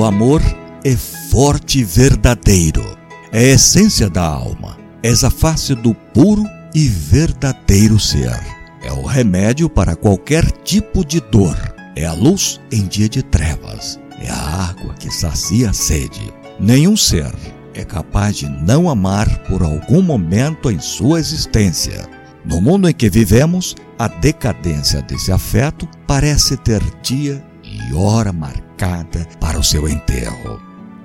O amor é forte e verdadeiro. É a essência da alma. És a face do puro e verdadeiro ser. É o remédio para qualquer tipo de dor. É a luz em dia de trevas. É a água que sacia a sede. Nenhum ser é capaz de não amar por algum momento em sua existência. No mundo em que vivemos, a decadência desse afeto parece ter dia e hora marcada para o seu enterro.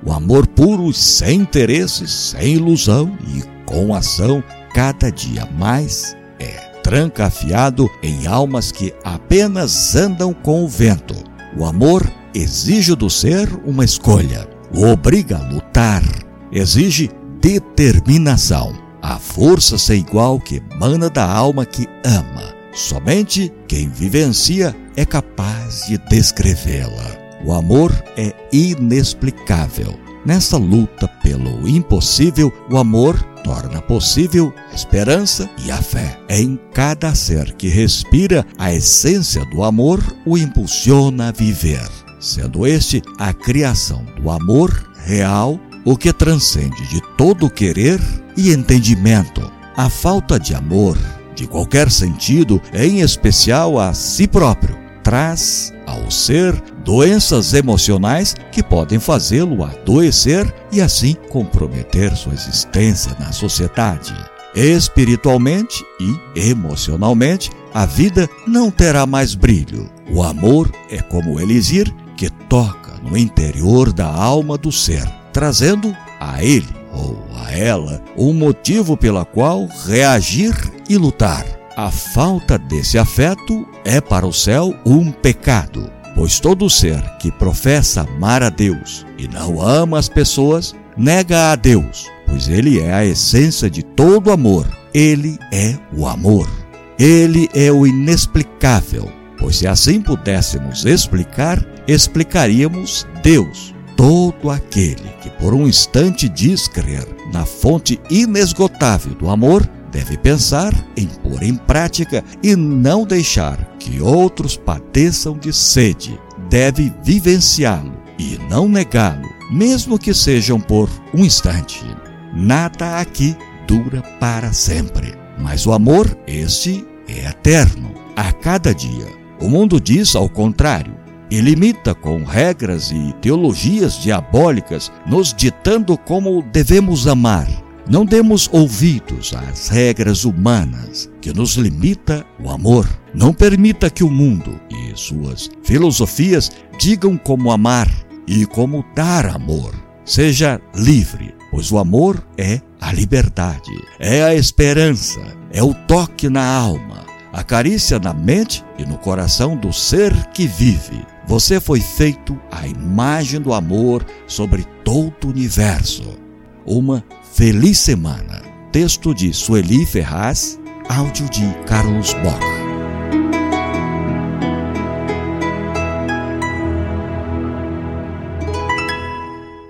O amor puro, sem interesses, sem ilusão e com ação, cada dia mais é trancafiado em almas que apenas andam com o vento. O amor exige do ser uma escolha, o obriga a lutar, exige determinação, a força sem igual que emana da alma que ama. Somente quem vivencia é capaz de descrevê-la. O amor é inexplicável. Nessa luta pelo impossível, o amor torna possível a esperança e a fé. Em cada ser que respira, a essência do amor o impulsiona a viver sendo este a criação do amor real, o que transcende de todo querer e entendimento. A falta de amor, de qualquer sentido, em especial a si próprio, traz ao ser doenças emocionais que podem fazê-lo adoecer e assim comprometer sua existência na sociedade. Espiritualmente e emocionalmente, a vida não terá mais brilho. O amor é como elixir que toca no interior da alma do ser, trazendo a ele ou a ela um motivo pela qual reagir e lutar. A falta desse afeto é para o céu um pecado, pois todo ser que professa amar a Deus e não ama as pessoas nega a Deus, pois ele é a essência de todo amor. Ele é o amor. Ele é o inexplicável, pois se assim pudéssemos explicar, explicaríamos Deus, todo aquele que por um instante diz crer na fonte inesgotável do amor, deve pensar em pôr em prática e não deixar que outros padeçam de sede. Deve vivenciá-lo e não negá-lo, mesmo que sejam por um instante. Nada aqui dura para sempre, mas o amor, este, é eterno, a cada dia. O mundo diz ao contrário e limita com regras e teologias diabólicas, nos ditando como devemos amar. Não demos ouvidos às regras humanas que nos limita o amor. Não permita que o mundo e suas filosofias digam como amar e como dar amor. Seja livre, pois o amor é a liberdade, é a esperança, é o toque na alma, a carícia na mente e no coração do ser que vive. Você foi feito à imagem do amor sobre todo o universo. Uma feliz semana. Texto de Sueli Ferraz, áudio de Carlos Bock.